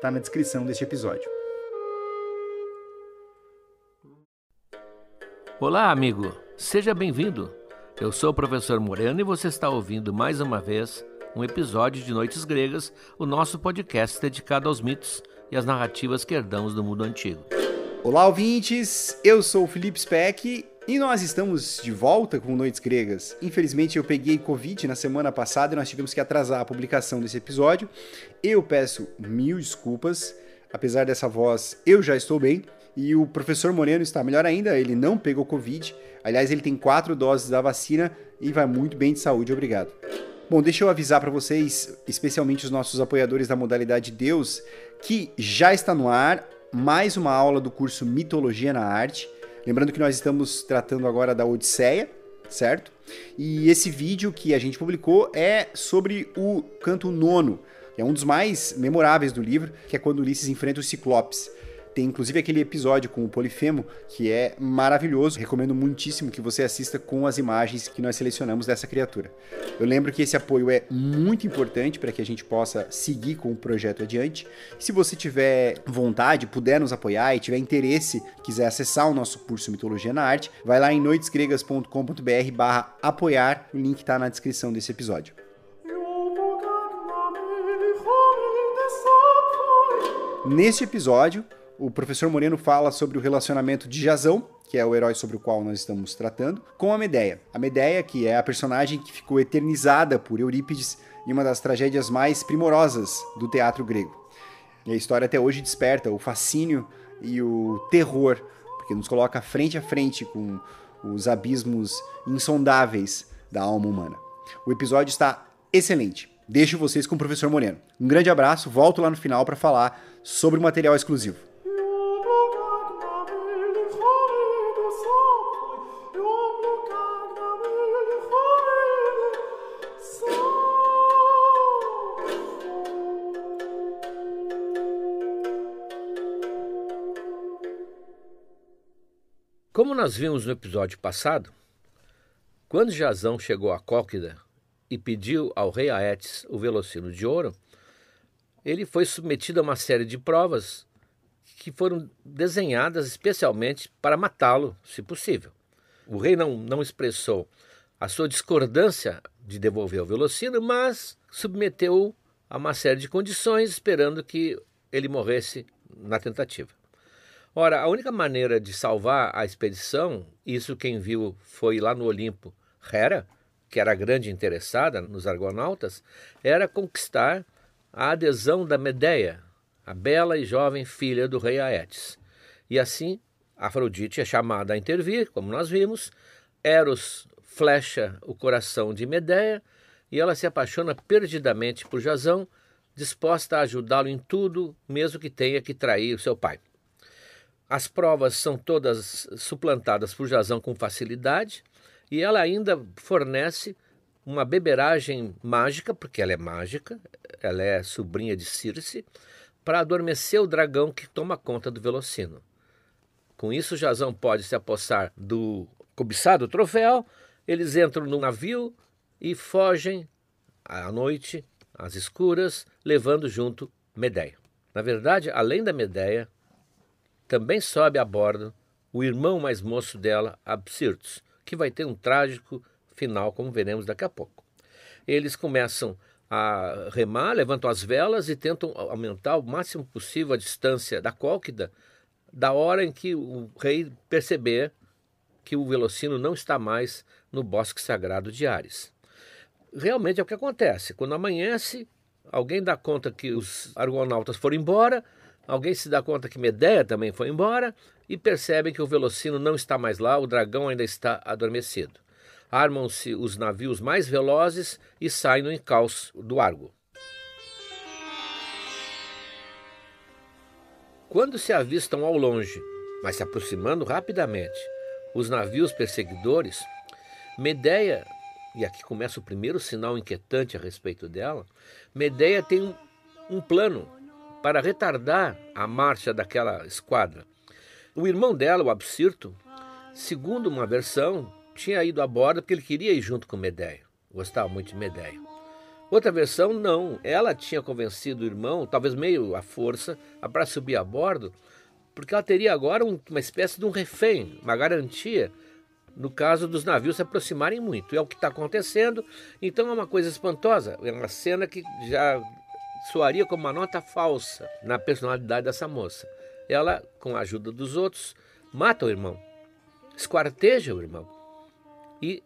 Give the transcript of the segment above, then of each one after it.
está na descrição deste episódio. Olá, amigo. Seja bem-vindo. Eu sou o professor Moreno e você está ouvindo mais uma vez um episódio de Noites Gregas, o nosso podcast dedicado aos mitos e às narrativas que herdamos do mundo antigo. Olá, ouvintes! Eu sou o Felipe Speck e nós estamos de volta com Noites Gregas. Infelizmente eu peguei Covid na semana passada e nós tivemos que atrasar a publicação desse episódio. Eu peço mil desculpas. Apesar dessa voz, eu já estou bem. E o professor Moreno está melhor ainda, ele não pegou Covid. Aliás, ele tem quatro doses da vacina e vai muito bem de saúde, obrigado. Bom, deixa eu avisar para vocês, especialmente os nossos apoiadores da modalidade Deus, que já está no ar mais uma aula do curso Mitologia na Arte. Lembrando que nós estamos tratando agora da Odisseia, certo? E esse vídeo que a gente publicou é sobre o canto nono, é um dos mais memoráveis do livro, que é quando Ulisses enfrenta os Ciclopes. Tem inclusive aquele episódio com o Polifemo, que é maravilhoso. Recomendo muitíssimo que você assista com as imagens que nós selecionamos dessa criatura. Eu lembro que esse apoio é muito importante para que a gente possa seguir com o projeto adiante. Se você tiver vontade, puder nos apoiar e tiver interesse, quiser acessar o nosso curso Mitologia na Arte, vai lá em noitesgregas.com.br barra apoiar, o link está na descrição desse episódio. Neste episódio, o professor Moreno fala sobre o relacionamento de Jazão, que é o herói sobre o qual nós estamos tratando, com a Medeia. A Medeia, que é a personagem que ficou eternizada por Eurípides em uma das tragédias mais primorosas do teatro grego. E a história até hoje desperta o fascínio e o terror, porque nos coloca frente a frente com os abismos insondáveis da alma humana. O episódio está excelente. Deixo vocês com o professor Moreno. Um grande abraço, volto lá no final para falar sobre o material exclusivo. Como nós vimos no episódio passado, quando Jazão chegou a Cólquida e pediu ao rei Aetes o velocino de ouro, ele foi submetido a uma série de provas que foram desenhadas especialmente para matá-lo, se possível. O rei não, não expressou a sua discordância de devolver o velocino, mas submeteu-o a uma série de condições, esperando que ele morresse na tentativa. Ora, a única maneira de salvar a expedição, isso quem viu foi lá no Olimpo Hera, que era a grande interessada nos argonautas, era conquistar a adesão da Medeia, a bela e jovem filha do rei Aetes. E assim, Afrodite é chamada a intervir, como nós vimos, Eros flecha o coração de Medeia e ela se apaixona perdidamente por Jazão, disposta a ajudá-lo em tudo, mesmo que tenha que trair seu pai. As provas são todas suplantadas por Jazão com facilidade e ela ainda fornece uma beberagem mágica, porque ela é mágica, ela é sobrinha de Circe, para adormecer o dragão que toma conta do Velocino. Com isso, Jazão pode se apossar do cobiçado troféu, eles entram no navio e fogem à noite, às escuras, levando junto Medeia. Na verdade, além da Medeia, também sobe a bordo o irmão mais moço dela, Absirtus, que vai ter um trágico final, como veremos daqui a pouco. Eles começam a remar, levantam as velas e tentam aumentar o máximo possível a distância da Cólquida da hora em que o rei perceber que o Velocino não está mais no bosque sagrado de Ares. realmente é o que acontece. Quando amanhece, alguém dá conta que os argonautas foram embora, alguém se dá conta que Medeia também foi embora e percebem que o Velocino não está mais lá, o dragão ainda está adormecido. Armam-se os navios mais velozes e saem no encalço do Argo. Quando se avistam ao longe, mas se aproximando rapidamente, os navios perseguidores, Medeia, e aqui começa o primeiro sinal inquietante a respeito dela, Medeia tem um, um plano para retardar a marcha daquela esquadra. O irmão dela, o Absirto, segundo uma versão, tinha ido a bordo porque ele queria ir junto com Medeia. Gostava muito de Medeia. Outra versão, não. Ela tinha convencido o irmão, talvez meio à força, para subir a bordo, porque ela teria agora uma espécie de um refém, uma garantia, no caso dos navios se aproximarem muito. É o que está acontecendo, então é uma coisa espantosa. É uma cena que já soaria como uma nota falsa na personalidade dessa moça. Ela, com a ajuda dos outros, mata o irmão, esquarteja o irmão e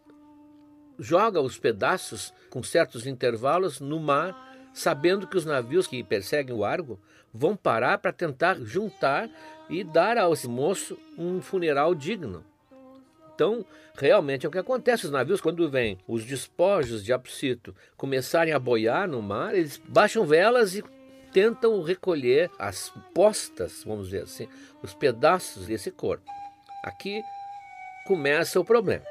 joga os pedaços com certos intervalos no mar, sabendo que os navios que perseguem o Argo vão parar para tentar juntar e dar ao moço um funeral digno. Então, realmente é o que acontece. Os navios, quando vêm os despojos de Apsito começarem a boiar no mar, eles baixam velas e tentam recolher as postas, vamos dizer assim, os pedaços desse corpo. Aqui começa o problema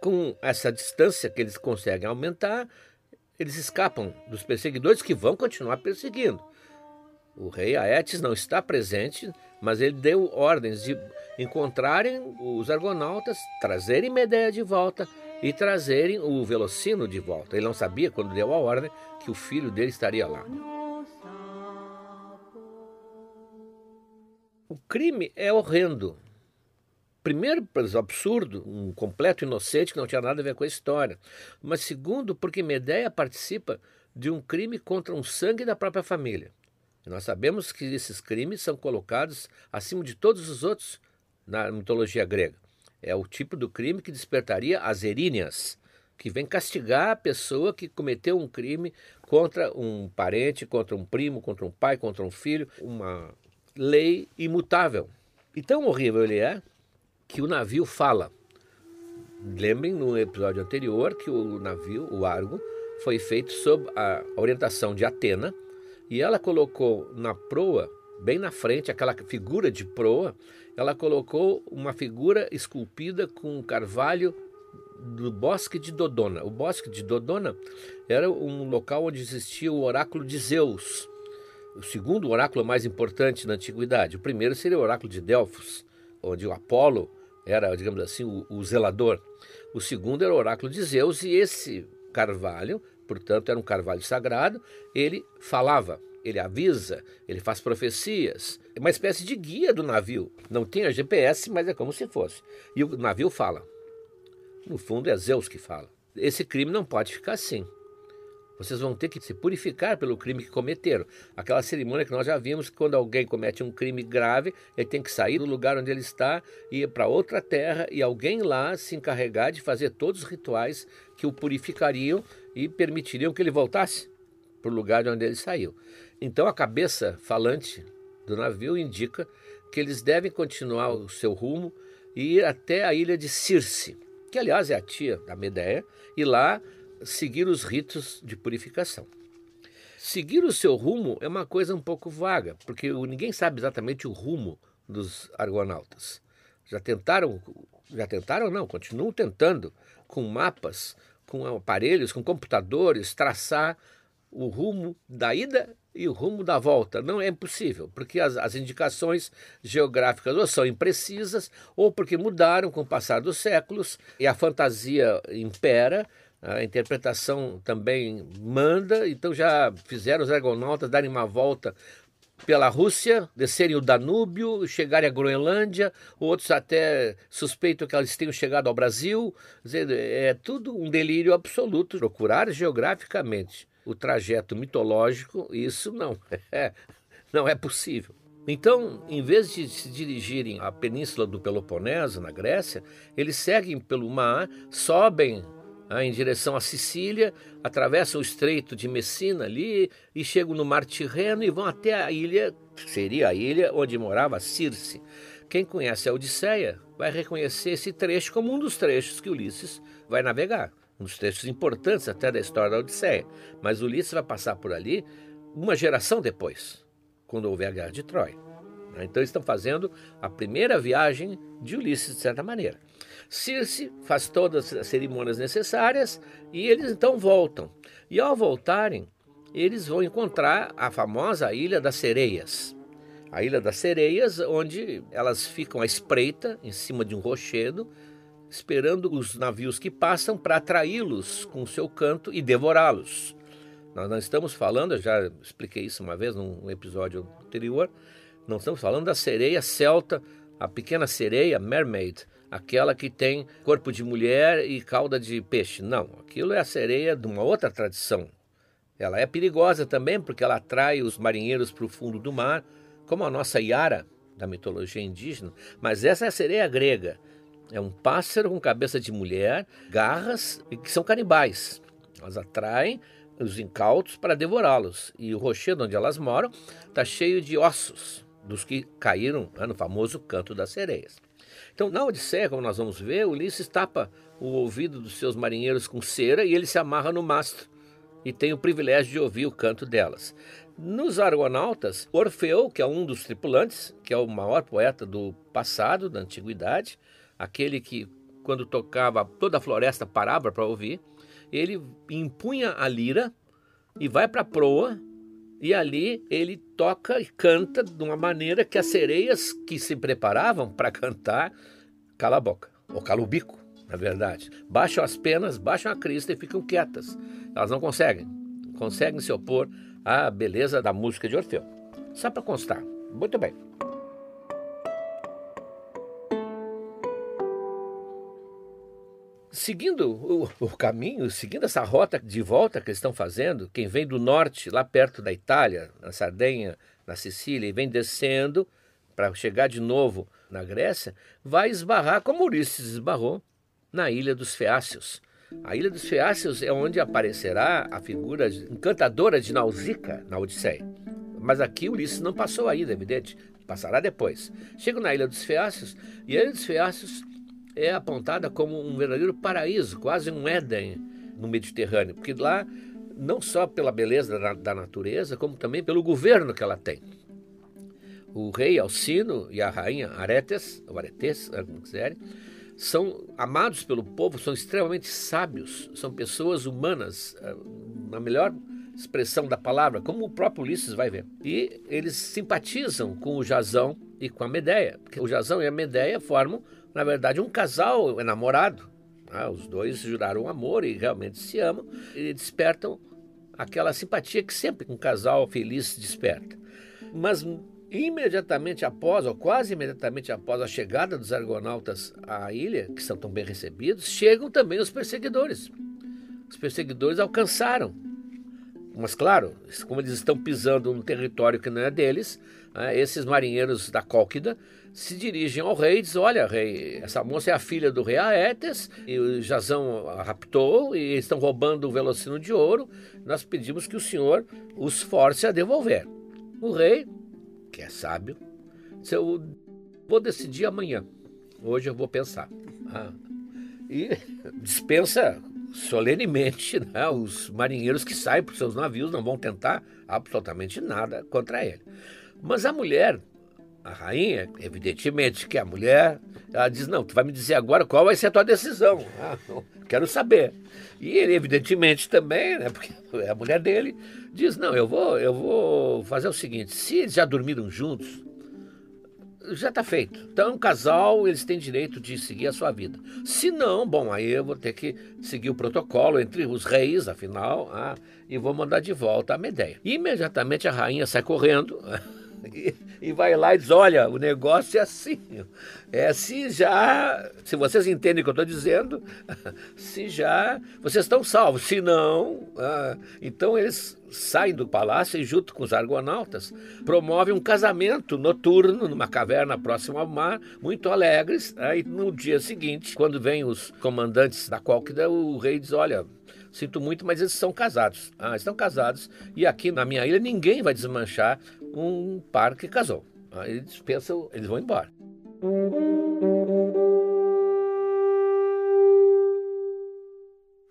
com essa distância que eles conseguem aumentar, eles escapam dos perseguidores que vão continuar perseguindo. O rei Aetes não está presente, mas ele deu ordens de encontrarem os argonautas, trazerem Medeia de volta e trazerem o Velocino de volta. Ele não sabia, quando deu a ordem, que o filho dele estaria lá. O crime é horrendo. Primeiro, pelo absurdo, um completo inocente que não tinha nada a ver com a história. Mas segundo, porque Medeia participa de um crime contra um sangue da própria família. E nós sabemos que esses crimes são colocados acima de todos os outros na mitologia grega. É o tipo do crime que despertaria as eríneas, que vem castigar a pessoa que cometeu um crime contra um parente, contra um primo, contra um pai, contra um filho, uma lei imutável. E tão horrível ele é que o navio fala. Lembrem no episódio anterior que o navio, o Argo, foi feito sob a orientação de Atena e ela colocou na proa, bem na frente, aquela figura de proa, ela colocou uma figura esculpida com um carvalho do bosque de Dodona. O bosque de Dodona era um local onde existia o oráculo de Zeus, o segundo oráculo mais importante na antiguidade. O primeiro seria o oráculo de Delfos, onde o Apolo era, digamos assim, o, o zelador. O segundo era o oráculo de Zeus, e esse carvalho, portanto, era um carvalho sagrado, ele falava, ele avisa, ele faz profecias, é uma espécie de guia do navio. Não tinha GPS, mas é como se fosse. E o navio fala. No fundo, é Zeus que fala. Esse crime não pode ficar assim. Vocês vão ter que se purificar pelo crime que cometeram. Aquela cerimônia que nós já vimos, que quando alguém comete um crime grave, ele tem que sair do lugar onde ele está e ir para outra terra e alguém lá se encarregar de fazer todos os rituais que o purificariam e permitiriam que ele voltasse para o lugar de onde ele saiu. Então a cabeça falante do navio indica que eles devem continuar o seu rumo e ir até a ilha de Circe, que aliás é a tia da Medeia, e lá seguir os ritos de purificação. Seguir o seu rumo é uma coisa um pouco vaga, porque ninguém sabe exatamente o rumo dos argonautas. Já tentaram, já tentaram não, continuam tentando com mapas, com aparelhos, com computadores traçar o rumo da ida e o rumo da volta. Não é impossível, porque as, as indicações geográficas ou são imprecisas ou porque mudaram com o passar dos séculos e a fantasia impera a interpretação também manda, então já fizeram os argonautas darem uma volta pela Rússia, descerem o Danúbio, chegarem à Groenlândia, outros até suspeitam que eles tenham chegado ao Brasil. é tudo um delírio absoluto procurar geograficamente o trajeto mitológico, isso não é, não é possível. Então, em vez de se dirigirem à península do Peloponeso, na Grécia, eles seguem pelo mar, sobem em direção à Sicília, atravessam o estreito de Messina ali e chegam no Mar Tirreno e vão até a ilha, que seria a ilha onde morava Circe. Quem conhece a Odisseia vai reconhecer esse trecho como um dos trechos que Ulisses vai navegar, um dos trechos importantes até da história da Odisseia. Mas Ulisses vai passar por ali uma geração depois, quando houver a Guerra de Troia. Então eles estão fazendo a primeira viagem de Ulisses, de certa maneira. Circe faz todas as cerimônias necessárias e eles então voltam. E ao voltarem, eles vão encontrar a famosa Ilha das Sereias. A Ilha das Sereias, onde elas ficam à espreita, em cima de um rochedo, esperando os navios que passam para atraí-los com o seu canto e devorá-los. Nós não estamos falando, eu já expliquei isso uma vez num episódio anterior, não estamos falando da sereia celta, a pequena sereia, mermaid, aquela que tem corpo de mulher e cauda de peixe. Não, aquilo é a sereia de uma outra tradição. Ela é perigosa também porque ela atrai os marinheiros para o fundo do mar, como a nossa Yara da mitologia indígena, mas essa é a sereia grega. É um pássaro com cabeça de mulher, garras e que são canibais. Elas atraem os incautos para devorá-los. E o rochedo onde elas moram está cheio de ossos dos que caíram né, no famoso canto das sereias. Então, na Odisseia, como nós vamos ver, Ulisses tapa o ouvido dos seus marinheiros com cera e ele se amarra no mastro e tem o privilégio de ouvir o canto delas. Nos Argonautas, Orfeu, que é um dos tripulantes, que é o maior poeta do passado, da antiguidade, aquele que, quando tocava, toda a floresta parava para ouvir, ele empunha a lira e vai para a proa e ali ele toca e canta de uma maneira que as sereias que se preparavam para cantar cala a boca, ou cala o bico, na verdade. Baixam as penas, baixam a crista e ficam quietas. Elas não conseguem, conseguem se opor à beleza da música de Orfeu. Só para constar. Muito bem. Seguindo o, o, caminho, seguindo essa rota de volta que eles estão fazendo, quem vem do norte, lá perto da Itália, na Sardenha, na Sicília, e vem descendo para chegar de novo na Grécia, vai esbarrar, como Ulisses esbarrou, na Ilha dos Feácios. A Ilha dos Feácios é onde aparecerá a figura encantadora de Nausicaa na Odisseia. Mas aqui Ulisses não passou ainda, evidente, passará depois. Chega na Ilha dos Feácios, e a Ilha dos Feácios é apontada como um verdadeiro paraíso, quase um Éden no Mediterrâneo, porque lá, não só pela beleza da, da natureza, como também pelo governo que ela tem. O rei Alcino e a rainha Aretes, ou Aretes, como quiserem, são amados pelo povo, são extremamente sábios, são pessoas humanas, eh, na melhor expressão da palavra, como o próprio Ulisses vai ver. E eles simpatizam com o Jazão e com a Medeia, porque o Jazão e a Medeia formam na verdade, um casal enamorado. Né? Os dois juraram amor e realmente se amam e despertam aquela simpatia que sempre um casal feliz desperta. Mas imediatamente após, ou quase imediatamente após a chegada dos argonautas à ilha, que são tão bem recebidos, chegam também os perseguidores. Os perseguidores alcançaram. Mas, claro, como eles estão pisando num território que não é deles, né, esses marinheiros da Cólquida se dirigem ao rei e dizem: Olha, rei, essa moça é a filha do rei Aetes, e o Jazão a raptou e estão roubando o velocino de ouro. Nós pedimos que o senhor os force a devolver. O rei, que é sábio, disse: Eu vou decidir amanhã. Hoje eu vou pensar. Ah, e dispensa solenemente né, os marinheiros que saem para os seus navios não vão tentar absolutamente nada contra ele. Mas a mulher a rainha, evidentemente, que a mulher, ela diz: Não, tu vai me dizer agora qual vai ser a tua decisão. Ah, quero saber. E ele, evidentemente, também, né, porque é a mulher dele, diz: Não, eu vou, eu vou fazer o seguinte: se eles já dormiram juntos, já está feito. Então, um casal, eles têm direito de seguir a sua vida. Se não, bom, aí eu vou ter que seguir o protocolo entre os reis, afinal, ah, e vou mandar de volta a Medeia. Imediatamente a rainha sai correndo. e, vai lá e diz: olha, o negócio é assim. É se já. Se vocês entendem o que eu estou dizendo, se já. Vocês estão salvos. Se não. Ah, então eles saem do palácio e, junto com os argonautas, promovem um casamento noturno numa caverna próxima ao mar, muito alegres. Aí no dia seguinte, quando vêm os comandantes da Cólquida, o rei diz: olha. Sinto muito, mas eles são casados. Ah, estão casados. E aqui na minha ilha ninguém vai desmanchar um par que casou. Aí eles pensam, eles vão embora.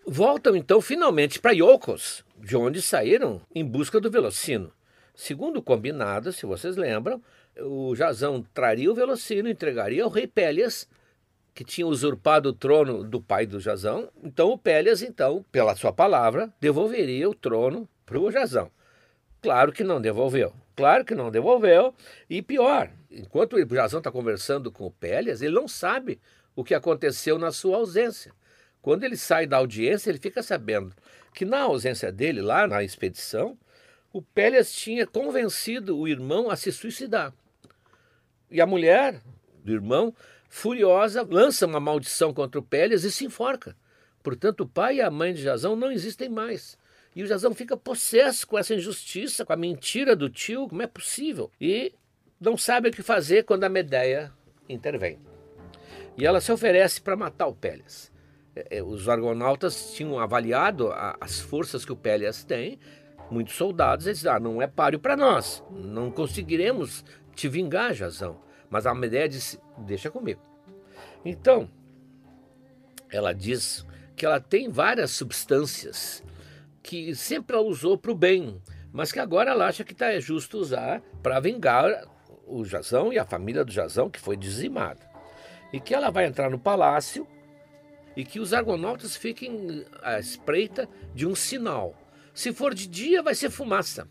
Voltam então finalmente para Iolcos, de onde saíram em busca do Velocino. Segundo o combinado, se vocês lembram, o Jazão traria o Velocino, entregaria ao rei Pélias que tinha usurpado o trono do pai do Jazão. Então o Pélias, então, pela sua palavra, devolveria o trono para o Jazão. Claro que não devolveu. Claro que não devolveu. E pior, enquanto o Jazão está conversando com o Pélias, ele não sabe o que aconteceu na sua ausência. Quando ele sai da audiência, ele fica sabendo que na ausência dele, lá na expedição, o Pélias tinha convencido o irmão a se suicidar. E a mulher do irmão furiosa, lança uma maldição contra o Pélias e se enforca. Portanto, o pai e a mãe de Jazão não existem mais. E o Jazão fica possesso com essa injustiça, com a mentira do tio, como é possível? E não sabe o que fazer quando a Medeia intervém. E ela se oferece para matar o Pélias. É, é, os argonautas tinham avaliado as forças que o Pélias tem, muitos soldados, eles ah, não é páreo para nós, não conseguiremos te vingar, Jazão. Mas a Medeia disse: Deixa comigo. Então, ela diz que ela tem várias substâncias que sempre ela usou para o bem, mas que agora ela acha que está justo usar para vingar o Jazão e a família do Jazão, que foi dizimada. E que ela vai entrar no palácio e que os argonautas fiquem à espreita de um sinal. Se for de dia, vai ser fumaça.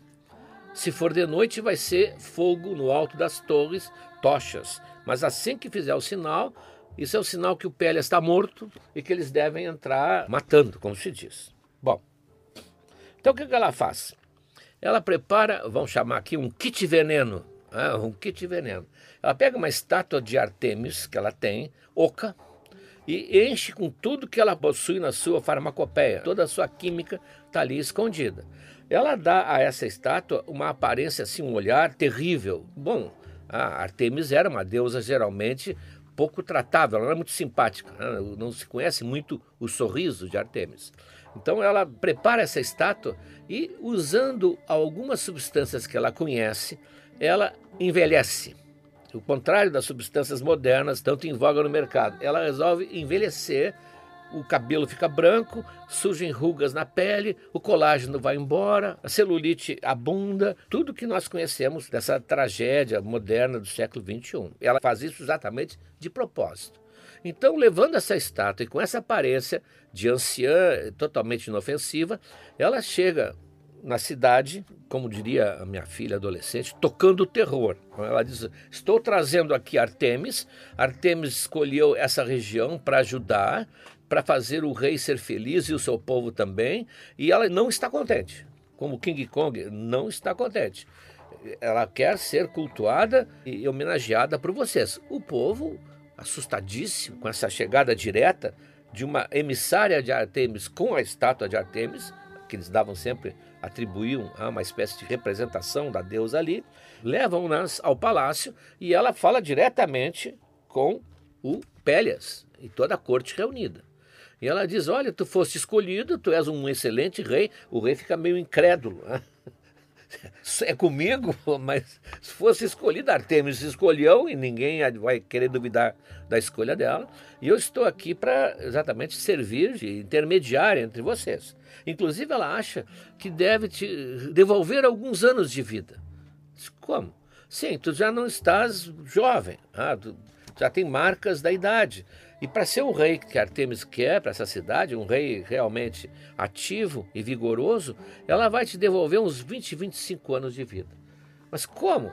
Se for de noite, vai ser fogo no alto das torres, tochas. Mas assim que fizer o sinal, isso é o sinal que o Pélia está morto e que eles devem entrar matando, como se diz. Bom, então o que ela faz? Ela prepara, vamos chamar aqui um kit veneno, né? um kit veneno. Ela pega uma estátua de Artemis que ela tem, oca, e enche com tudo que ela possui na sua farmacopeia. Toda a sua química está ali escondida. Ela dá a essa estátua uma aparência assim, um olhar terrível. Bom, a Artemis era uma deusa geralmente pouco tratável, ela era muito simpática, né? não se conhece muito o sorriso de Artemis. Então ela prepara essa estátua e, usando algumas substâncias que ela conhece, ela envelhece. O contrário das substâncias modernas, tanto em voga no mercado. Ela resolve envelhecer o cabelo fica branco, surgem rugas na pele, o colágeno vai embora, a celulite abunda, tudo que nós conhecemos dessa tragédia moderna do século XXI. Ela faz isso exatamente de propósito. Então, levando essa estátua e com essa aparência de anciã totalmente inofensiva, ela chega na cidade, como diria a minha filha adolescente, tocando o terror. Ela diz: Estou trazendo aqui Artemis. Artemis escolheu essa região para ajudar para fazer o rei ser feliz e o seu povo também, e ela não está contente. Como King Kong não está contente. Ela quer ser cultuada e homenageada por vocês. O povo, assustadíssimo com essa chegada direta de uma emissária de Artemis com a estátua de Artemis, que eles davam sempre, atribuíam a uma espécie de representação da deusa ali, levam-nas ao palácio e ela fala diretamente com o Pélias e toda a corte reunida. E ela diz: Olha, tu foste escolhido, tu és um excelente rei. O rei fica meio incrédulo. Né? É comigo, mas se fosse escolhida, Artemis escolheu e ninguém vai querer duvidar da escolha dela. E eu estou aqui para exatamente servir de intermediária entre vocês. Inclusive, ela acha que deve te devolver alguns anos de vida. Como? Sim, tu já não estás jovem, ah, já tem marcas da idade. E para ser o rei que Artemis quer para essa cidade, um rei realmente ativo e vigoroso, ela vai te devolver uns 20, 25 anos de vida. Mas como?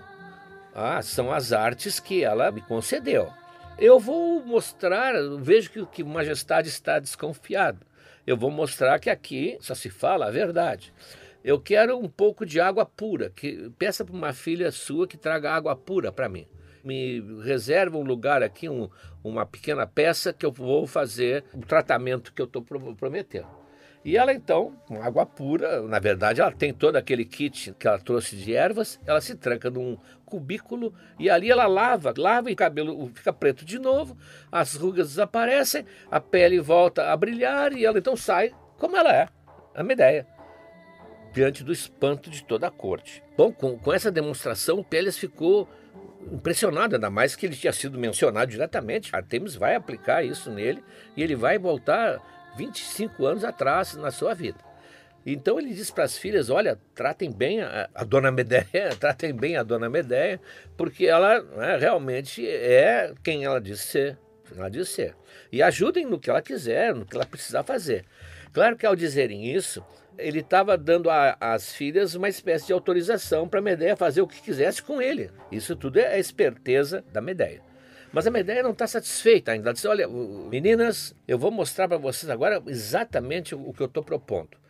Ah, são as artes que ela me concedeu. Eu vou mostrar, vejo que, que Majestade está desconfiado. Eu vou mostrar que aqui só se fala a verdade. eu quero um pouco de água pura. Que peça para uma filha sua que traga água pura para mim. Me reserva um lugar aqui, um, uma pequena peça que eu vou fazer o tratamento que eu estou prometendo. E ela então, com água pura, na verdade ela tem todo aquele kit que ela trouxe de ervas, ela se tranca num cubículo e ali ela lava, lava e o cabelo fica preto de novo, as rugas desaparecem, a pele volta a brilhar e ela então sai como ela é, a Medeia diante do espanto de toda a corte. Bom, com, com essa demonstração, Pélias ficou impressionado, ainda mais que ele tinha sido mencionado diretamente. Artemis vai aplicar isso nele e ele vai voltar 25 anos atrás na sua vida. Então ele diz para as filhas: olha, tratem bem a, a, dona Medeia, tratem bem a dona Medeia, porque ela né, realmente é quem ela diz ser. Ela diz ser. E ajudem no que ela quiser, no que ela precisar fazer. Claro que ao dizerem isso, ele estava dando às filhas uma espécie de autorização para a Medeia fazer o que quisesse com ele. Isso tudo é a esperteza da Medeia. Mas a Medeia não está satisfeita ainda. Ela disse: Olha, meninas, eu vou mostrar para vocês agora exatamente o que eu estou propondo.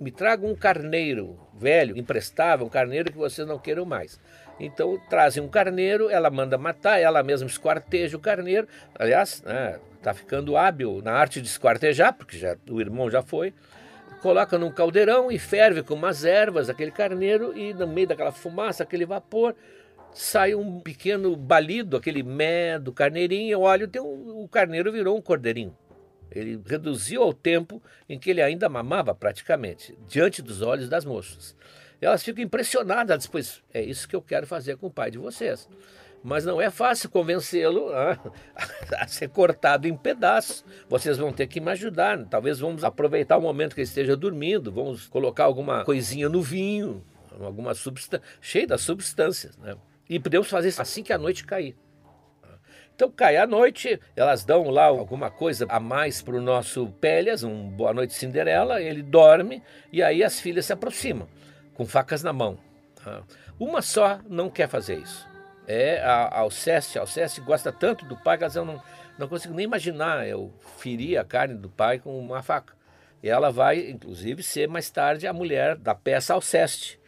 Me traga um carneiro velho, emprestável, um carneiro que vocês não queiram mais. Então trazem um carneiro, ela manda matar, ela mesma esquarteja o carneiro. Aliás, está né, tá ficando hábil na arte de esquartejar, porque já, o irmão já foi coloca num caldeirão e ferve com umas ervas aquele carneiro e no meio daquela fumaça, aquele vapor, sai um pequeno balido, aquele mé do carneirinho, olha, tem um, o carneiro virou um cordeirinho. Ele reduziu ao tempo em que ele ainda mamava praticamente, diante dos olhos das moças. Elas ficam impressionadas, pois é isso que eu quero fazer com o pai de vocês mas não é fácil convencê-lo a, a, ser cortado em pedaços. Vocês vão ter que me ajudar. Talvez vamos aproveitar o momento que ele esteja dormindo, vamos colocar alguma coisinha no vinho, alguma substância, cheia das substâncias. Né? E podemos fazer isso assim que a noite cair. Então cai a noite, elas dão lá alguma coisa a mais para o nosso Pélias, um Boa Noite Cinderela, ele dorme e aí as filhas se aproximam, com facas na mão. Uma só não quer fazer isso é a Alceste. Alceste gosta tanto do pai que eu não, não consigo nem imaginar eu ferir a carne do pai com uma faca. E ela vai, inclusive, ser mais tarde a mulher da peça Alceste,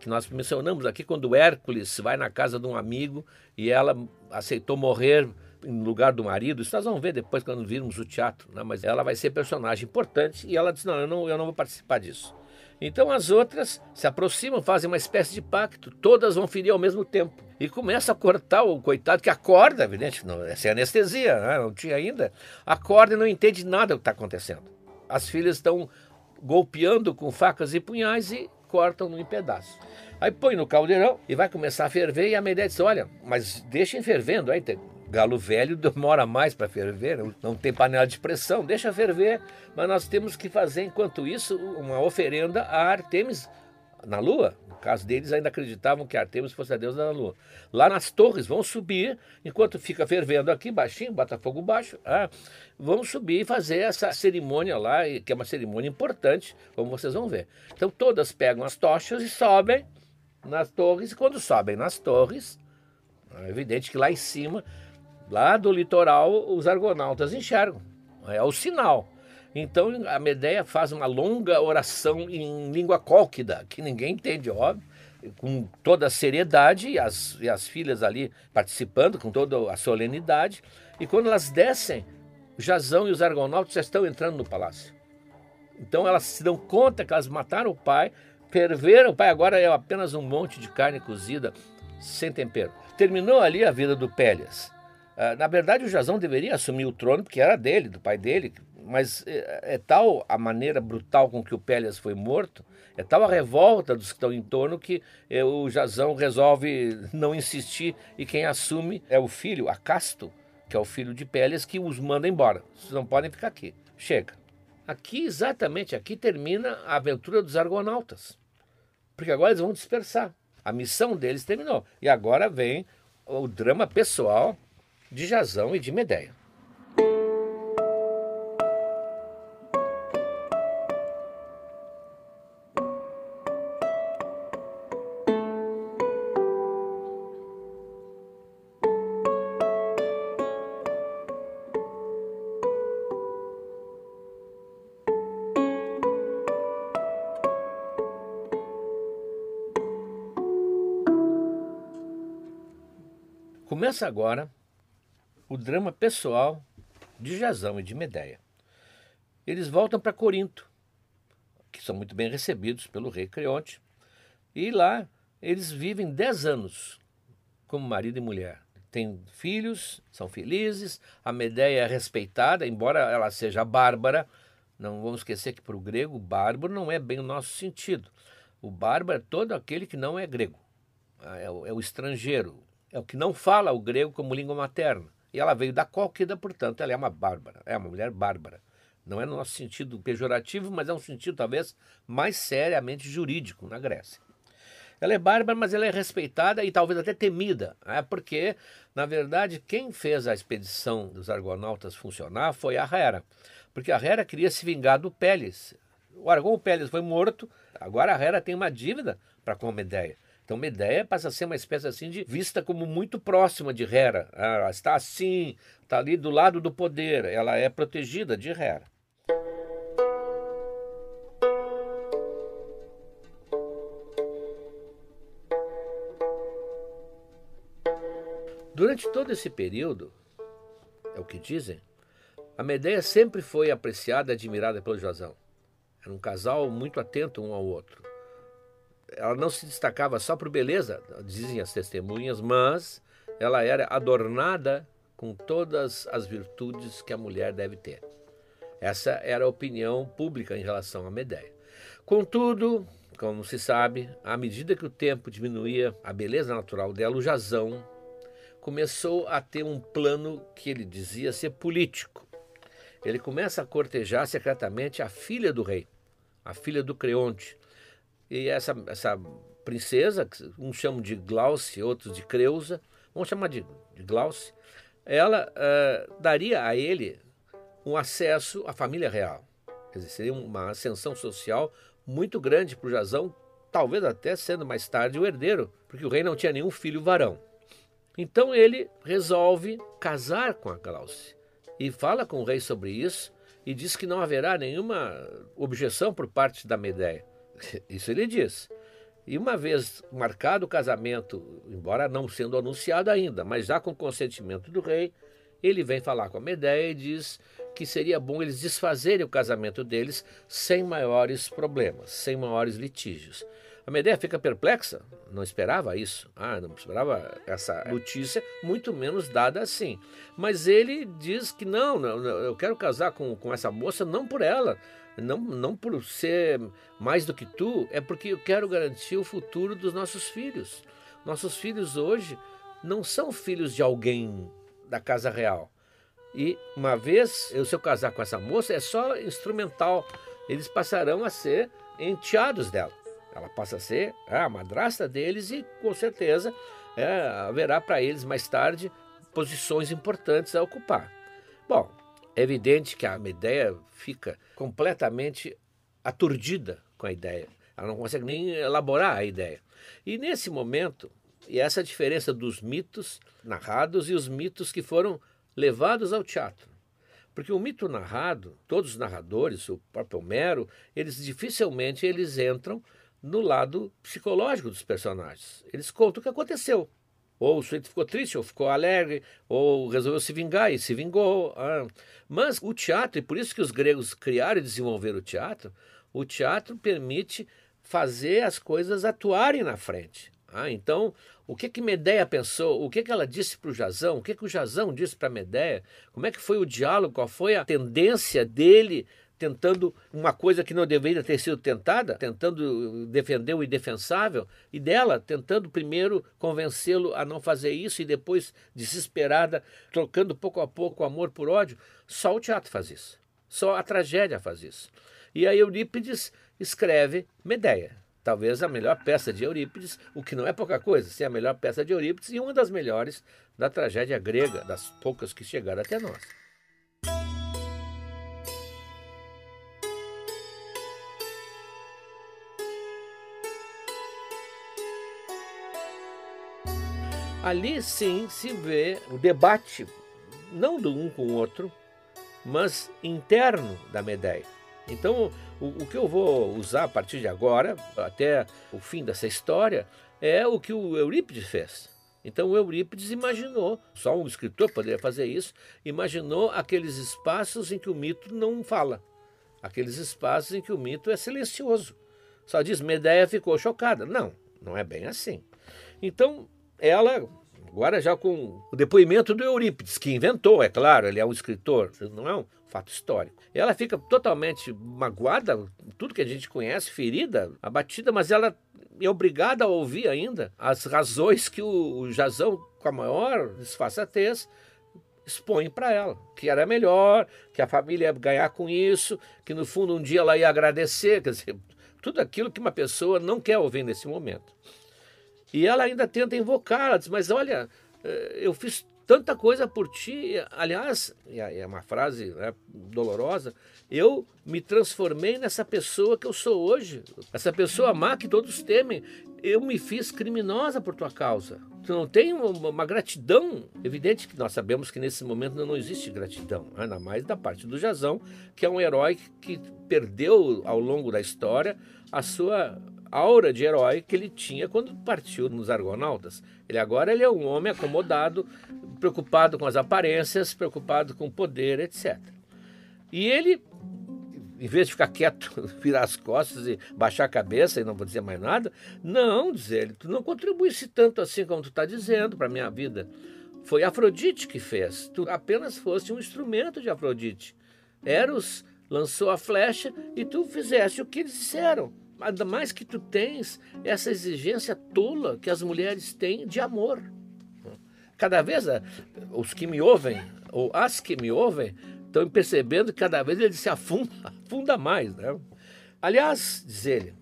que nós mencionamos aqui quando Hércules vai na casa de um amigo e ela aceitou morrer em lugar do marido. Isso nós vamos ver depois quando virmos o teatro, né? mas ela vai ser personagem importante e ela diz: Não, eu não, eu não vou participar disso. Então as outras se aproximam, fazem uma espécie de pacto, todas vão ferir ao mesmo tempo. E começa a cortar o coitado que acorda, evidente, não, é sem anestesia, né? não tinha ainda. Acorda e não entende nada do que está acontecendo. As filhas estão golpeando com facas e punhais e cortam em pedaços. Aí põe no caldeirão e vai começar a ferver e a Medeia diz, olha, mas deixem fervendo, aí tem, Galo velho demora mais para ferver, não tem panela de pressão, deixa ferver, mas nós temos que fazer, enquanto isso, uma oferenda a Artemis na Lua. No caso deles, ainda acreditavam que Artemis fosse a deusa da Lua. Lá nas torres, vão subir, enquanto fica fervendo aqui, baixinho, Botafogo baixo, ah, subir e fazer essa cerimônia lá, que é uma cerimônia importante, como vocês vão ver. Então, todas pegam as tochas e sobem nas torres, e quando sobem nas torres, é evidente que lá em cima Lá do litoral, os argonautas enxergam. É o sinal. Então a Medeia faz uma longa oração em língua cólquida, que ninguém entende, óbvio, com toda a seriedade, e as, e as filhas ali participando com toda a solenidade. E quando elas descem, Jazão e os argonautas já estão entrando no palácio. Então elas se dão conta que elas mataram o pai, ferveram o pai, agora é apenas um monte de carne cozida, sem tempero. Terminou ali a vida do Pélias. Ah, na verdade, o Jazão deveria assumir o trono, porque era dele, do pai dele, mas é, é, tal a maneira brutal com que o Pélias foi morto, é tal a revolta dos que estão em torno que é, o Jazão resolve não insistir e quem assume é o filho, Acasto, que é o filho de Pélias, que os manda embora. Vocês não podem ficar aqui. Chega. Aqui, exatamente aqui, termina a aventura dos argonautas. Porque agora eles vão dispersar. A missão deles terminou. E agora vem o drama pessoal de Jazão e de Medeia. Começa agora o drama pessoal de Jazão e de Medeia. Eles voltam para Corinto, que são muito bem recebidos pelo rei Creonte, e lá eles vivem dez anos como marido e mulher. Têm filhos, são felizes, a Medeia é respeitada, embora ela seja bárbara. Não vamos esquecer que para o grego, bárbaro não é bem o nosso sentido. O bárbaro é todo aquele que não é grego, é o, é o estrangeiro, é o que não fala o grego como língua materna. E ela veio da Cólquida, portanto, ela é uma bárbara, é uma mulher bárbara. Não é no nosso sentido pejorativo, mas é um sentido talvez mais seriamente jurídico na Grécia. Ela é bárbara, mas ela é respeitada e talvez até temida, é porque, na verdade, quem fez a expedição dos argonautas funcionar foi a Hera, porque a Hera queria se vingar do Pélis. O Argon Pélis foi morto, agora a Hera tem uma dívida para com Medeia. Então Medeia passa a ser uma espécie assim de vista como muito próxima de Hera. Ela está assim, está ali do lado do poder, ela é protegida de Hera. Durante todo esse período, é o que dizem, a Medeia sempre foi apreciada e admirada pelo Josão. Era um casal muito atento um ao outro. Ela não se destacava só por beleza, dizem as testemunhas, mas ela era adornada com todas as virtudes que a mulher deve ter. Essa era a opinião pública em relação à Medeia. Contudo, como se sabe, à medida que o tempo diminuía a beleza natural dela, o Jazão começou a ter um plano que ele dizia ser político. Ele começa a cortejar secretamente a filha do rei, a filha do Creonte. E essa, essa princesa, uns chamam de Glauce, outros de Creusa, vamos chamar de, de Glauce, ela uh, daria a ele um acesso à família real. Quer dizer, seria uma ascensão social muito grande para o Jazão, talvez até sendo mais tarde o herdeiro, porque o rei não tinha nenhum filho varão. Então ele resolve casar com a Glauce e fala com o rei sobre isso e diz que não haverá nenhuma objeção por parte da Medeia. Isso ele diz. E uma vez marcado o casamento, embora não sendo anunciado ainda, mas já com consentimento do rei, ele vem falar com a Medeia e diz que seria bom eles desfazerem o casamento deles sem maiores problemas, sem maiores litígios. A Medeia fica perplexa, não esperava isso, ah, não esperava essa notícia, muito menos dada assim. Mas ele diz que não, eu quero casar com, com essa moça não por ela, não, não por ser mais do que tu, é porque eu quero garantir o futuro dos nossos filhos. Nossos filhos hoje não são filhos de alguém da casa real. E uma vez eu se eu casar com essa moça é só instrumental, eles passarão a ser enteados dela. Ela passa a ser a madrasta deles e, com certeza, é, haverá para eles mais tarde posições importantes a ocupar. Bom, é evidente que a Medeia fica completamente aturdida com a ideia. Ela não consegue nem elaborar a ideia. E nesse momento, e essa é a diferença dos mitos narrados e os mitos que foram levados ao teatro. Porque o mito narrado, todos os narradores, o próprio Homero, eles dificilmente eles entram no lado psicológico dos personagens. Eles contam o que aconteceu. Ou o sujeito ficou triste, ou ficou alegre, ou resolveu se vingar e se vingou. Ah. Mas o teatro, e por isso que os gregos criaram e desenvolveram o teatro, o teatro permite fazer as coisas atuarem na frente. Ah, então, o que que Medeia pensou? O que que ela disse para o Jazão? O que que o Jazão disse para Medeia? Como é que foi o diálogo? Qual foi a tendência dele tentando uma coisa que não deveria ter sido tentada, tentando defender o indefensável, e dela tentando primeiro convencê-lo a não fazer isso e depois, desesperada, trocando pouco a pouco amor por ódio. Só o teatro faz isso. Só a tragédia faz isso. E aí Eurípides escreve Medeia. Talvez a melhor peça de Eurípides, o que não é pouca coisa, se é a melhor peça de Eurípides e uma das melhores da tragédia grega, das poucas que chegaram até nós. Ali sim se vê o debate, não do um com o outro, mas interno da Medeia. Então, o, o, que eu vou usar a partir de agora, até o fim dessa história, é o que o Eurípides fez. Então o Eurípides imaginou, só um escritor poderia fazer isso, imaginou aqueles espaços em que o mito não fala, aqueles espaços em que o mito é silencioso. Só diz, Medeia ficou chocada. Não, não é bem assim. Então, ela, agora já com o depoimento do Eurípides, que inventou, é claro, ele é um escritor, não é um fato histórico. Ela fica totalmente magoada, tudo que a gente conhece, ferida, abatida, mas ela é obrigada a ouvir ainda as razões que o Jazão, com a maior disfarçatez, expõe para ela, que era melhor, que a família ia ganhar com isso, que no fundo um dia ela ia agradecer, quer dizer, tudo aquilo que uma pessoa não quer ouvir nesse momento. E ela ainda tenta invocar, ela diz, mas olha, eh, eu fiz tanta coisa por ti. Aliás, é uma frase né, dolorosa, eu me transformei nessa pessoa que eu sou hoje. Essa pessoa má que todos temem. Eu me fiz criminosa por tua causa. Tu não tem uma, uma gratidão? Evidente que nós sabemos que nesse momento não, não existe gratidão, ainda mais da parte do Jazão, que é um herói que perdeu ao longo da história a sua aura de herói que ele tinha quando partiu nos Argonautas. Ele agora ele é um homem acomodado, preocupado com as aparências, preocupado com o poder, etc. E ele, em vez de ficar quieto, virar as costas e baixar a cabeça e não vou dizer mais nada, não, diz ele, tu não contribuísse tanto assim como tu está dizendo para a minha vida. Foi Afrodite que fez. Tu apenas foste um instrumento de Afrodite. Eros lançou a flecha e tu fizeste o que eles disseram. Ainda mais que tu tens essa exigência tola que as mulheres têm de amor. Cada vez eh, os que me ouvem, ou as que me ouvem, estão percebendo que cada vez ele se afunda, afunda mais. Né? Aliás, diz ele,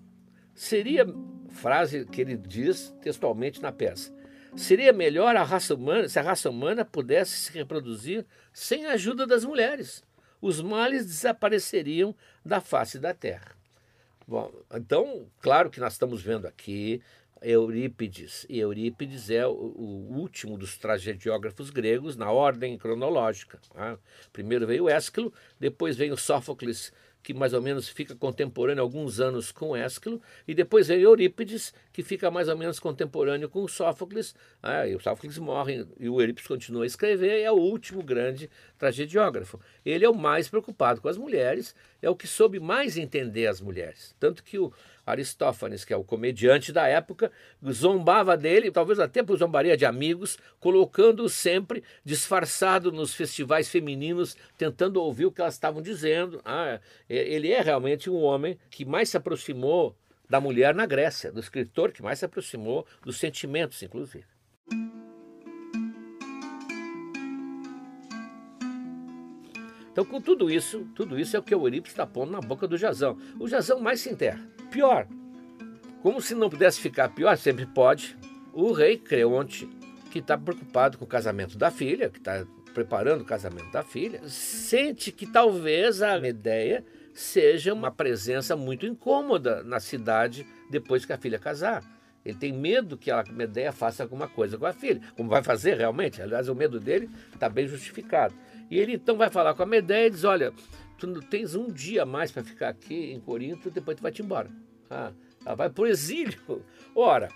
seria, frase que ele diz textualmente na peça, seria melhor a raça humana, se a raça humana pudesse se reproduzir sem a ajuda das mulheres. Os males desapareceriam da face da terra. Bom, então, claro que nós estamos vendo aqui Eurípides. E Eurípides é o, o último dos tragediógrafos gregos na ordem cronológica. Né? Primeiro veio Ésquilo, depois veio Sófocles, que mais ou menos fica contemporâneo alguns anos com Ésquilo, e depois vem Eurípides, que fica mais ou menos contemporâneo com Sófocles, ah, e o Sófocles morre e o Eurípides continua a escrever, é o último grande tragediógrafo. Ele é o mais preocupado com as mulheres, é o que soube mais entender as mulheres. Tanto que o Aristófanes, que é o comediante da época, zombava dele, talvez até por zombaria de amigos, colocando-o sempre disfarçado nos festivais femininos, tentando ouvir o que elas estavam dizendo. Ah, é, ele é realmente um homem que mais se aproximou da mulher na Grécia, do escritor que mais se aproximou dos sentimentos, inclusive. Então, com tudo isso, tudo isso é o que o Eurípides está pondo na boca do Jazão. O Jazão mais se enterra. Pior, como se não pudesse ficar pior, sempre pode, o rei Creonte, que está preocupado com o casamento da filha, que está preparando o casamento da filha, sente que talvez a Medeia seja uma presença muito incômoda na cidade depois que a filha casar. Ele tem medo que a Medeia faça alguma coisa com a filha, como vai fazer realmente. Aliás, o medo dele está bem justificado. E ele então vai falar com a Medeia e diz: Olha, tu tens um dia mais para ficar aqui em Corinto, depois tu vai te embora. Ah, ela vai para o exílio. Ora,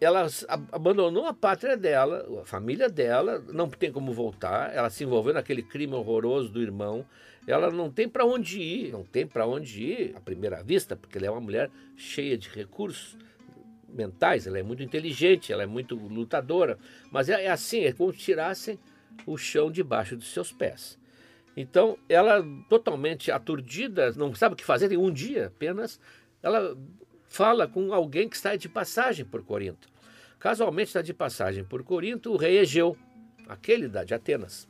ela abandonou a pátria dela, a família dela, não tem como voltar. Ela se envolveu naquele crime horroroso do irmão. Ela não tem para onde ir, não tem para onde ir à primeira vista, porque ela é uma mulher cheia de recursos mentais, ela é muito inteligente, ela é muito lutadora. Mas é, é assim, é como se tirassem o chão debaixo dos seus pés. Então, ela totalmente aturdida, não sabe o que fazer, tem um dia apenas, ela fala com alguém que está de passagem por Corinto. Casualmente está de passagem por Corinto o rei Egeu, aquele de Atenas.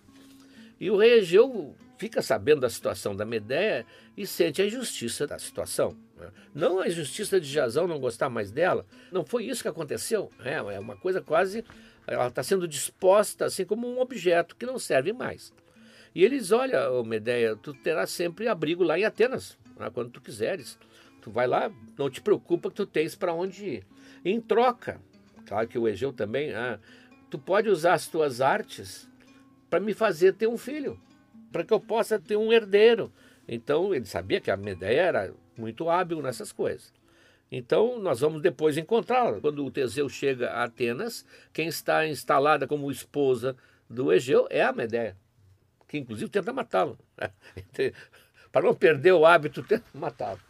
E o rei Egeu fica sabendo da situação da Medeia e sente a injustiça da situação. Né? Não a injustiça de Jazão não gostar mais dela, não foi isso que aconteceu. É, é uma coisa quase ela está sendo disposta assim como um objeto que não serve mais. E eles, olha, oh, Medeia, tu terás sempre abrigo lá em Atenas, né, quando tu quiseres. Tu vai lá, não te preocupa que tu tens para onde ir. Em troca, claro que o Egeu também, ah, tu pode usar as tuas artes para me fazer ter um filho, para que eu possa ter um herdeiro. Então ele sabia que a Medeia era muito hábil nessas coisas. Então, nós vamos depois encontrá-la. Quando o Teseu chega a Atenas, quem está instalada como esposa do Egeu é a Medeia, que inclusive tenta matá-lo. Para não perder o hábito, tenta matá-lo.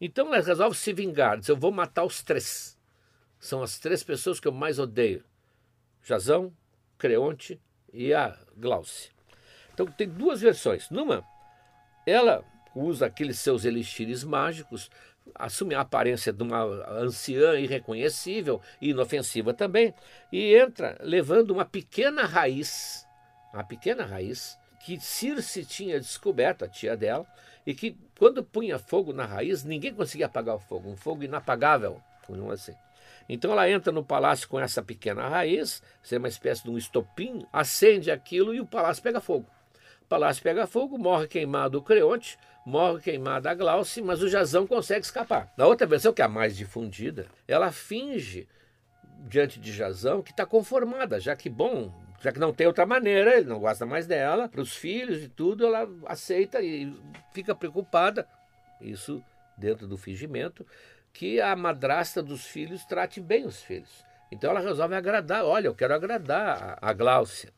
Então, ela resolve se vingar. Diz: Eu vou matar os três. São as três pessoas que eu mais odeio: Jazão, Creonte e a Glauce. Então, tem duas versões. Numa, ela usa aqueles seus elixires mágicos assume a aparência de uma anciã irreconhecível e inofensiva também, e entra levando uma pequena raiz, uma pequena raiz que Circe tinha descoberto, a tia dela, e que quando punha fogo na raiz, ninguém conseguia apagar o fogo, um fogo inapagável, como assim. Então ela entra no palácio com essa pequena raiz, ser uma espécie de um estopim, acende aquilo e o palácio pega fogo. Palácio pega fogo, morre queimado o Creonte, morre queimada a Glauce, mas o Jazão consegue escapar. Na outra versão, que é a mais difundida, ela finge diante de Jazão que está conformada, já que, bom, já que não tem outra maneira, ele não gosta mais dela, para os filhos e tudo, ela aceita e fica preocupada, isso dentro do fingimento, que a madrasta dos filhos trate bem os filhos. Então ela resolve agradar, olha, eu quero agradar a, Gláucia.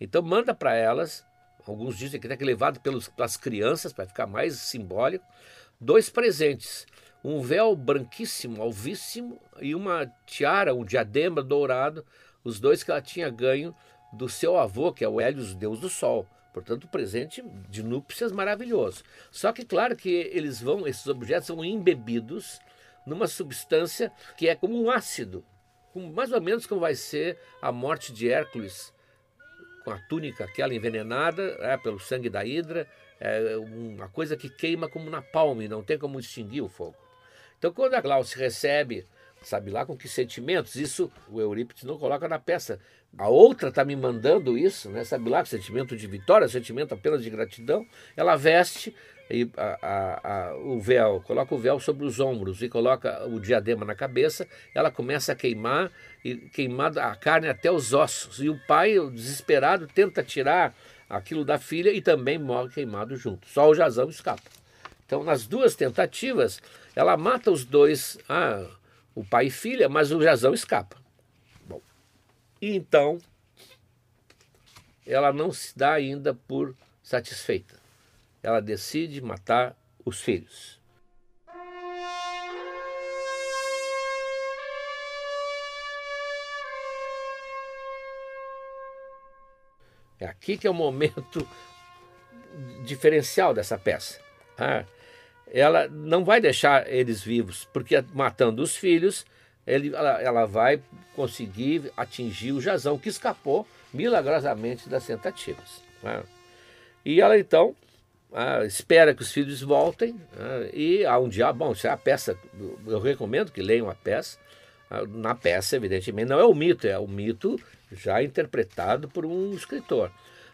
Então manda para elas alguns dizem que tem que levado pelos, pelas crianças para ficar mais simbólico, dois presentes, um véu branquíssimo, alvíssimo e uma tiara, um diadema dourado, os dois que ela tinha ganho do seu avô, que é o Hélios, deus do sol. Portanto, presente de núpcias maravilhoso. Só que, claro, que eles vão, esses objetos são embebidos numa substância que é como um ácido, mais ou menos como vai ser a morte de Hércules com a túnica aquela envenenada é, pelo sangue da hidra, é uma coisa que queima como na palma e não tem como extinguir o fogo. Então, quando a Glauce recebe, sabe lá com que sentimentos, isso o Eurípides não coloca na peça. A outra está me mandando isso, né? sabe lá, sentimento de vitória, sentimento apenas de gratidão. Ela veste e a, a, a, o véu, coloca o véu sobre os ombros e coloca o diadema na cabeça, ela começa a queimar e queimar a carne até os ossos. E o pai, desesperado, tenta tirar aquilo da filha e também morre queimado junto. Só o Jazão escapa. Então, nas duas tentativas, ela mata os dois, ah, o pai e filha, mas o Jazão escapa. Bom, e então ela não se dá ainda por satisfeita ela decide matar os filhos. É aqui que é o momento diferencial dessa peça. Ah, ela não vai deixar eles vivos, porque matando os filhos, ele, ela, ela, vai conseguir atingir o Jazão, que escapou milagrosamente das tentativas. Ah, e ela então ah, espera que os filhos voltem ah, e há um dia, bom, se é a peça, eu recomendo que leiam a peça. Ah, na peça, evidentemente, não é o mito, é o mito já interpretado por um escritor.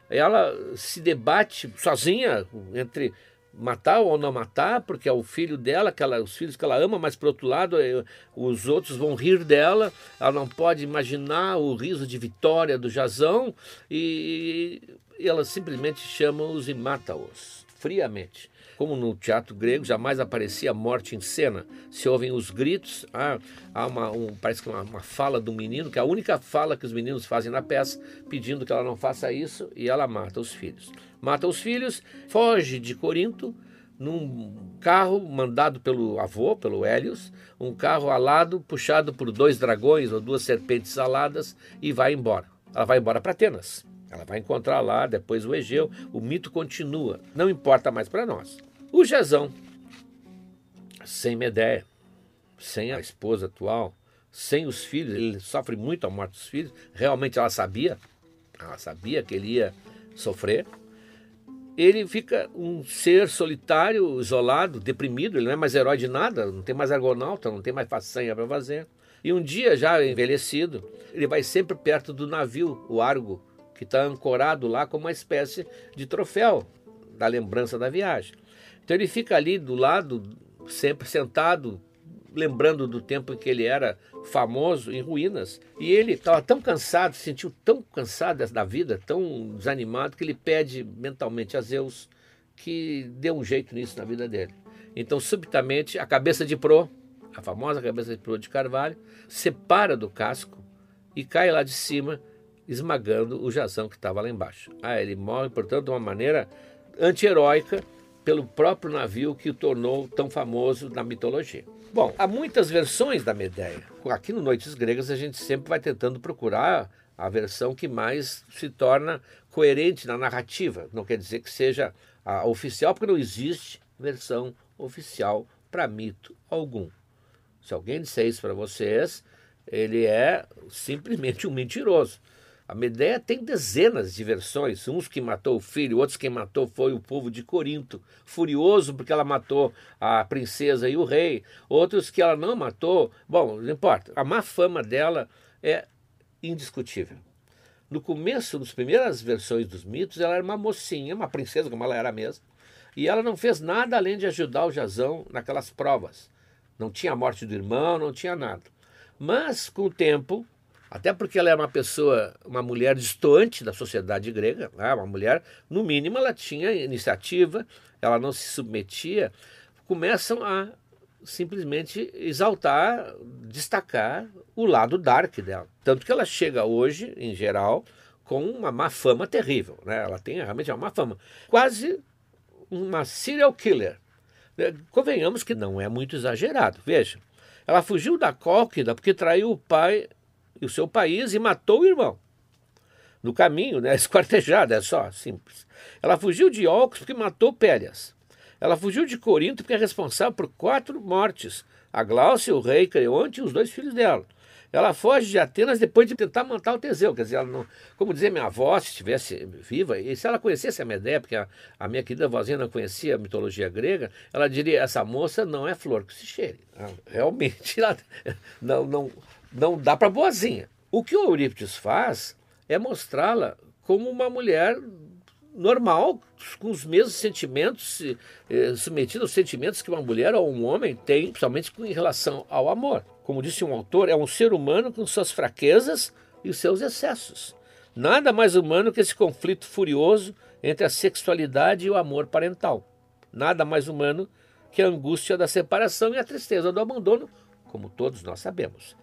Ela se debate sozinha entre matar ou não matar, porque é o filho dela, que ela, os filhos que ela ama, mas por outro lado, eh, os outros vão rir dela, ela não pode imaginar o riso de vitória do Jazão e ela simplesmente chama-os e mata-os friamente. Como no teatro grego jamais aparecia morte em cena, se ouvem os gritos, há, há uma, um, parece que uma, uma fala do menino, que é a única fala que os meninos fazem na peça, pedindo que ela não faça isso, e ela mata os filhos. Mata os filhos, foge de Corinto, num carro mandado pelo avô, pelo Hélios, um carro alado, puxado por dois dragões ou duas serpentes aladas, e vai embora. Ela vai embora para Atenas. Ela vai encontrar lá depois o Egeu, o mito continua, não importa mais para nós. O Jazão, sem Medeia, sem a esposa atual, sem os filhos, ele sofre muito a morte dos filhos, realmente ela sabia, ela sabia que ele ia sofrer. Ele fica um ser solitário, isolado, deprimido, ele não é mais herói de nada, não tem mais argonauta, não tem mais façanha para fazer. E um dia, já envelhecido, ele vai sempre perto do navio, o Argo, que está ancorado lá como uma espécie de troféu da lembrança da viagem. Então ele fica ali do lado, sempre sentado, lembrando do tempo em que ele era famoso em ruínas. E ele estava tão cansado, se sentiu tão cansado da vida, tão desanimado, que ele pede mentalmente a Zeus que dê um jeito nisso na vida dele. Então, subitamente, a cabeça de Pro, a famosa cabeça de peru de carvalho, separa do casco e cai lá de cima, esmagando o jazão que estava lá embaixo. Ah, ele morre, portanto, de uma maneira anti-heróica pelo próprio navio que o tornou tão famoso na mitologia. Bom, há muitas versões da Medeia. Aqui no Noites Gregas a gente sempre vai tentando procurar a versão que mais se torna coerente na narrativa. Não quer dizer que seja a oficial, porque não existe versão oficial para mito algum. Se alguém disser isso para vocês, ele é simplesmente um mentiroso. A Medeia tem dezenas de versões, uns que matou o filho, outros que matou foi o povo de Corinto, furioso porque ela matou a princesa e o rei, outros que ela não matou. Bom, não importa. A má fama dela é indiscutível. No começo, nas primeiras versões dos mitos, ela era uma mocinha, uma princesa, como ela era mesmo, e ela não fez nada além de ajudar o Jazão naquelas provas. Não tinha a morte do irmão, não tinha nada. Mas, com o tempo, até porque ela é uma pessoa, uma mulher distante da sociedade grega, né? uma mulher, no mínimo, ela tinha iniciativa, ela não se submetia, começam a simplesmente exaltar, destacar o lado dark dela. Tanto que ela chega hoje, em geral, com uma má fama terrível. Né? Ela tem realmente uma má fama. Quase uma serial killer. Né? Convenhamos que não é muito exagerado. Veja, ela fugiu da Cólquida porque traiu o pai e o seu país e matou o irmão. No caminho, né, esquartejada, é só, simples. Ela fugiu de Olcos porque matou Pélias. Ela fugiu de Corinto porque é responsável por quatro mortes: a Gláucia, o rei Creonte e os dois filhos dela. Ela foge de Atenas depois de tentar matar o Teseu. Quer dizer, ela não, como dizia minha avó, se estivesse viva, e se ela conhecesse a Medeia, porque a, a, minha querida vozinha não conhecia a mitologia grega, ela diria: essa moça não é flor que se cheire. Realmente, ela, não, não, não dá para boazinha. O que o Eurípides faz é mostrá-la como uma mulher normal, com os mesmos sentimentos, eh, submetida aos sentimentos que uma mulher ou um homem tem, principalmente em relação ao amor. Como disse um autor, é um ser humano com suas fraquezas e seus excessos. Nada mais humano que esse conflito furioso entre a sexualidade e o amor parental. Nada mais humano que a angústia da separação e a tristeza do abandono, como todos nós sabemos.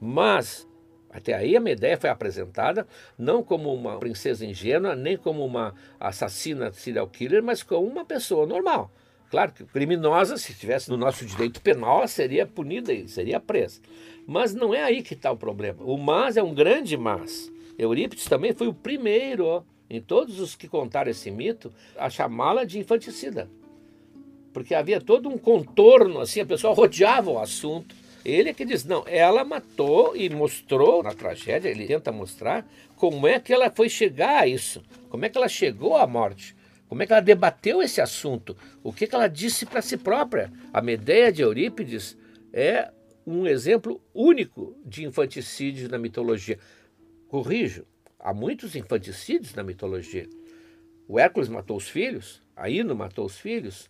Mas até aí a Medeia foi apresentada não como uma princesa ingênua, nem como uma assassina serial killer, mas como uma pessoa normal. Claro que criminosa, se estivesse no nosso direito penal, seria punida e seria presa. Mas não é aí que está o problema. O mas é um grande mas. Eurípides também foi o primeiro, em todos os que contaram esse mito, a chamá-la de infanticida. Porque havia todo um contorno, assim, a pessoa rodeava o assunto ele é que diz, não, ela matou e mostrou na tragédia, ele tenta mostrar como é que ela foi chegar a isso, como é que ela chegou à morte, como é que ela debateu esse assunto, o que, que ela disse para si própria. A Medeia de Eurípides é um exemplo único de infanticídio na mitologia. Corrijo, há muitos infanticídios na mitologia. O Hércules matou os filhos, a Ino matou os filhos,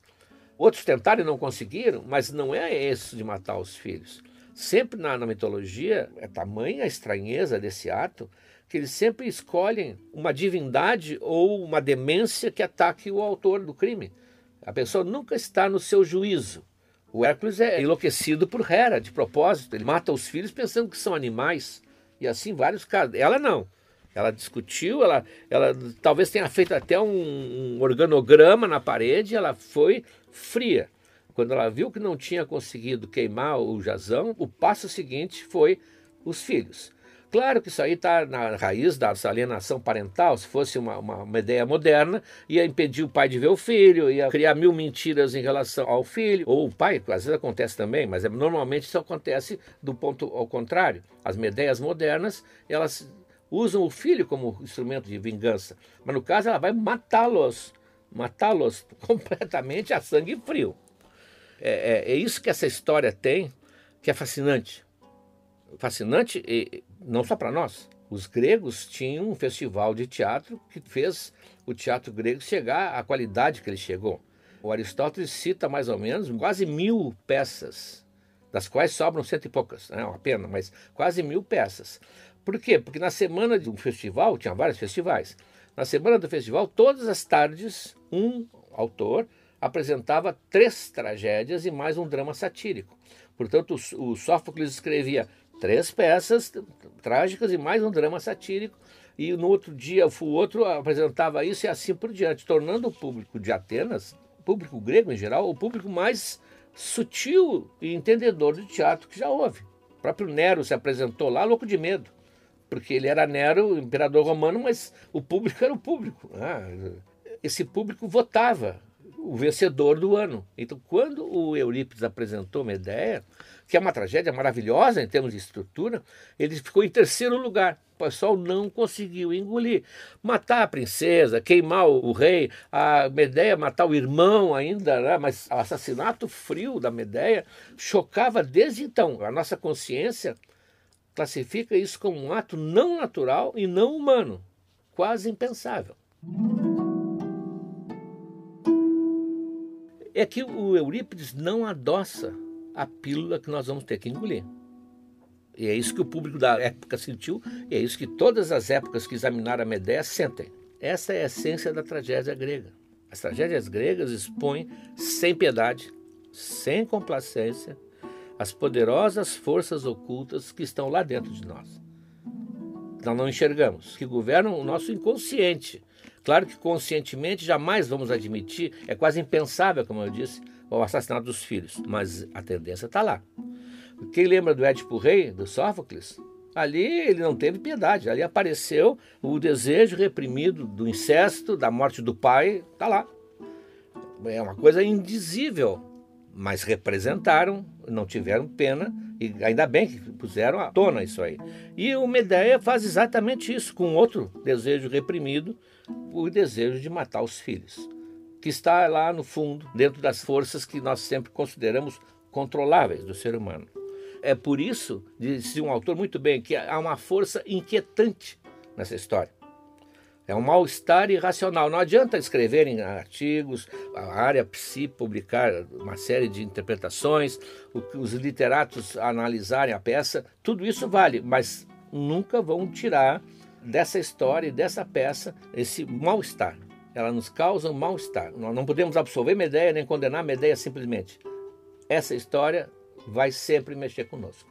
Outros tentaram e não conseguiram, mas não é esse de matar os filhos. Sempre na, na mitologia é tamanha a estranheza desse ato que eles sempre escolhem uma divindade ou uma demência que ataque o autor do crime. A pessoa nunca está no seu juízo. O Hércules é enlouquecido por Hera, de propósito. Ele mata os filhos pensando que são animais. E assim vários casos. Ela não. Ela discutiu, ela, ela talvez tenha feito até um, um organograma na parede, ela foi fria. Quando ela viu que não tinha conseguido queimar o jazão, o passo seguinte foi os filhos. Claro que isso aí está na raiz da alienação parental. Se fosse uma, uma, uma, ideia moderna, ia impedir o pai de ver o filho, ia criar mil mentiras em relação ao filho, ou o pai, às vezes acontece também, mas é, normalmente isso acontece do ponto ao contrário. As ideias modernas, elas usam o filho como instrumento de vingança, mas no caso ela vai matá-los, matá-los completamente a sangue frio. É, é, é, isso que essa história tem, que é fascinante. Fascinante e não só para nós. Os gregos tinham um festival de teatro que fez o teatro grego chegar à qualidade que ele chegou. O Aristóteles cita mais ou menos quase mil peças, das quais sobram cento e poucas, não é uma pena, mas quase mil peças. Por quê? Porque na semana de um festival, tinha vários festivais, na semana do festival, todas as tardes, um autor apresentava três tragédias e mais um drama satírico. Portanto, o, Sófocles escrevia três peças trágicas e mais um drama satírico, e no outro dia o outro apresentava isso e assim por diante, tornando o público de Atenas, o público grego em geral, o público mais sutil e entendedor de teatro que já houve. O próprio Nero se apresentou lá louco de medo, porque ele era Nero, imperador romano, mas o público era o público. Ah, esse público votava o vencedor do ano. Então, quando o Eurípides apresentou Medea, que é uma tragédia maravilhosa em termos de estrutura, ele ficou em terceiro lugar. O pessoal não conseguiu engolir. Matar a princesa, queimar o rei, a Medeia matar o irmão ainda, né? mas o assassinato frio da Medeia chocava desde então. A nossa consciência classifica isso como um ato não natural e não humano, quase impensável. É que o Eurípides não adoça a pílula que nós vamos ter que engolir. E é isso que o público da época sentiu, e é isso que todas as épocas que examinaram a Medea sentem. Essa é a essência da tragédia grega. As tragédias gregas expõem sem piedade, sem complacência, as poderosas forças ocultas que estão lá dentro de nós. Nós não enxergamos, que governam o nosso inconsciente. Claro que conscientemente jamais vamos admitir, é quase impensável, como eu disse, o assassinato dos filhos, mas a tendência está lá. Quem lembra do Édipo Rei, do Sófocles? Ali ele não teve piedade, ali apareceu o desejo reprimido do incesto, da morte do pai, está lá. É uma coisa indizível, mas representaram, não tiveram pena, e ainda bem que puseram à tona isso aí. E o Medeia faz exatamente isso, com outro desejo reprimido, o desejo de matar os filhos, que está lá no fundo, dentro das forças que nós sempre consideramos controláveis do ser humano. É por isso, disse um autor muito bem, que há uma força inquietante nessa história. É um mal-estar irracional. Não adianta escrever em artigos, a área psi publicar uma série de interpretações, os literatos analisarem a peça, tudo isso vale, mas nunca vão tirar dessa história e dessa peça esse mal-estar. Ela nos causa um mal-estar. Nós não podemos absolver Medeia nem condenar Medeia simplesmente. Essa história vai sempre mexer conosco.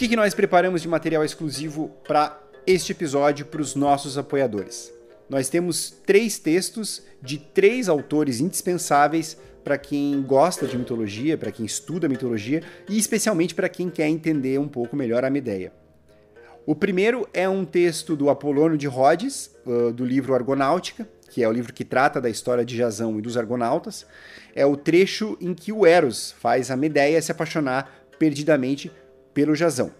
Que, que nós preparamos de material exclusivo para este episódio para os nossos apoiadores? Nós temos três textos de três autores indispensáveis para quem gosta de mitologia, para quem estuda mitologia e especialmente para quem quer entender um pouco melhor a Medeia. O primeiro é um texto do Apolônio de Rhodes, do livro Argonáutica, que é o livro que trata da história de Jasão e dos argonautas. É o trecho em que o Eros faz a Medeia se apaixonar perdidamente pelo Jasão.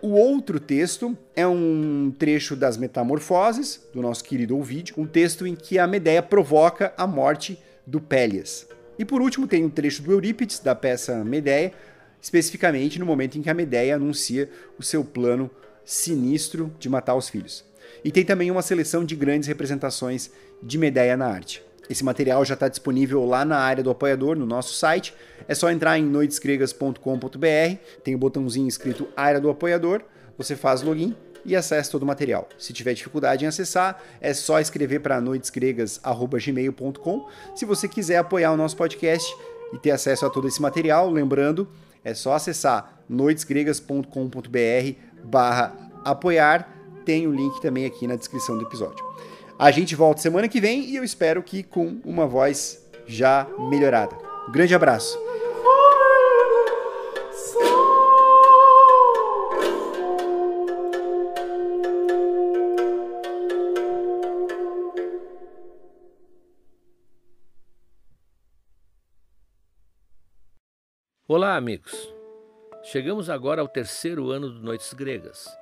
O outro texto é um trecho das Metamorfoses, do nosso querido Ovídio, um texto em que a Medeia provoca a morte do Pélias. E por último tem um trecho do Eurípides, da peça Medeia, especificamente no momento em que a Medeia anuncia o seu plano sinistro de matar os filhos. E tem também uma seleção de grandes representações de Medeia na arte. Esse material já está disponível lá na área do apoiador, no nosso site. É só entrar em noitesgregas.com.br, tem o um botãozinho escrito Área do Apoiador, você faz login e acessa todo o material. Se tiver dificuldade em acessar, é só escrever para noitesgregas.gmail.com. Se você quiser apoiar o nosso podcast e ter acesso a todo esse material, lembrando, é só acessar noitesgregas.com.br barra apoiar. Tem o link também aqui na descrição do episódio. A gente volta semana que vem e eu espero que com uma voz já melhorada. Um grande abraço. Olá, amigos. Chegamos agora ao terceiro ano do Noites Gregas.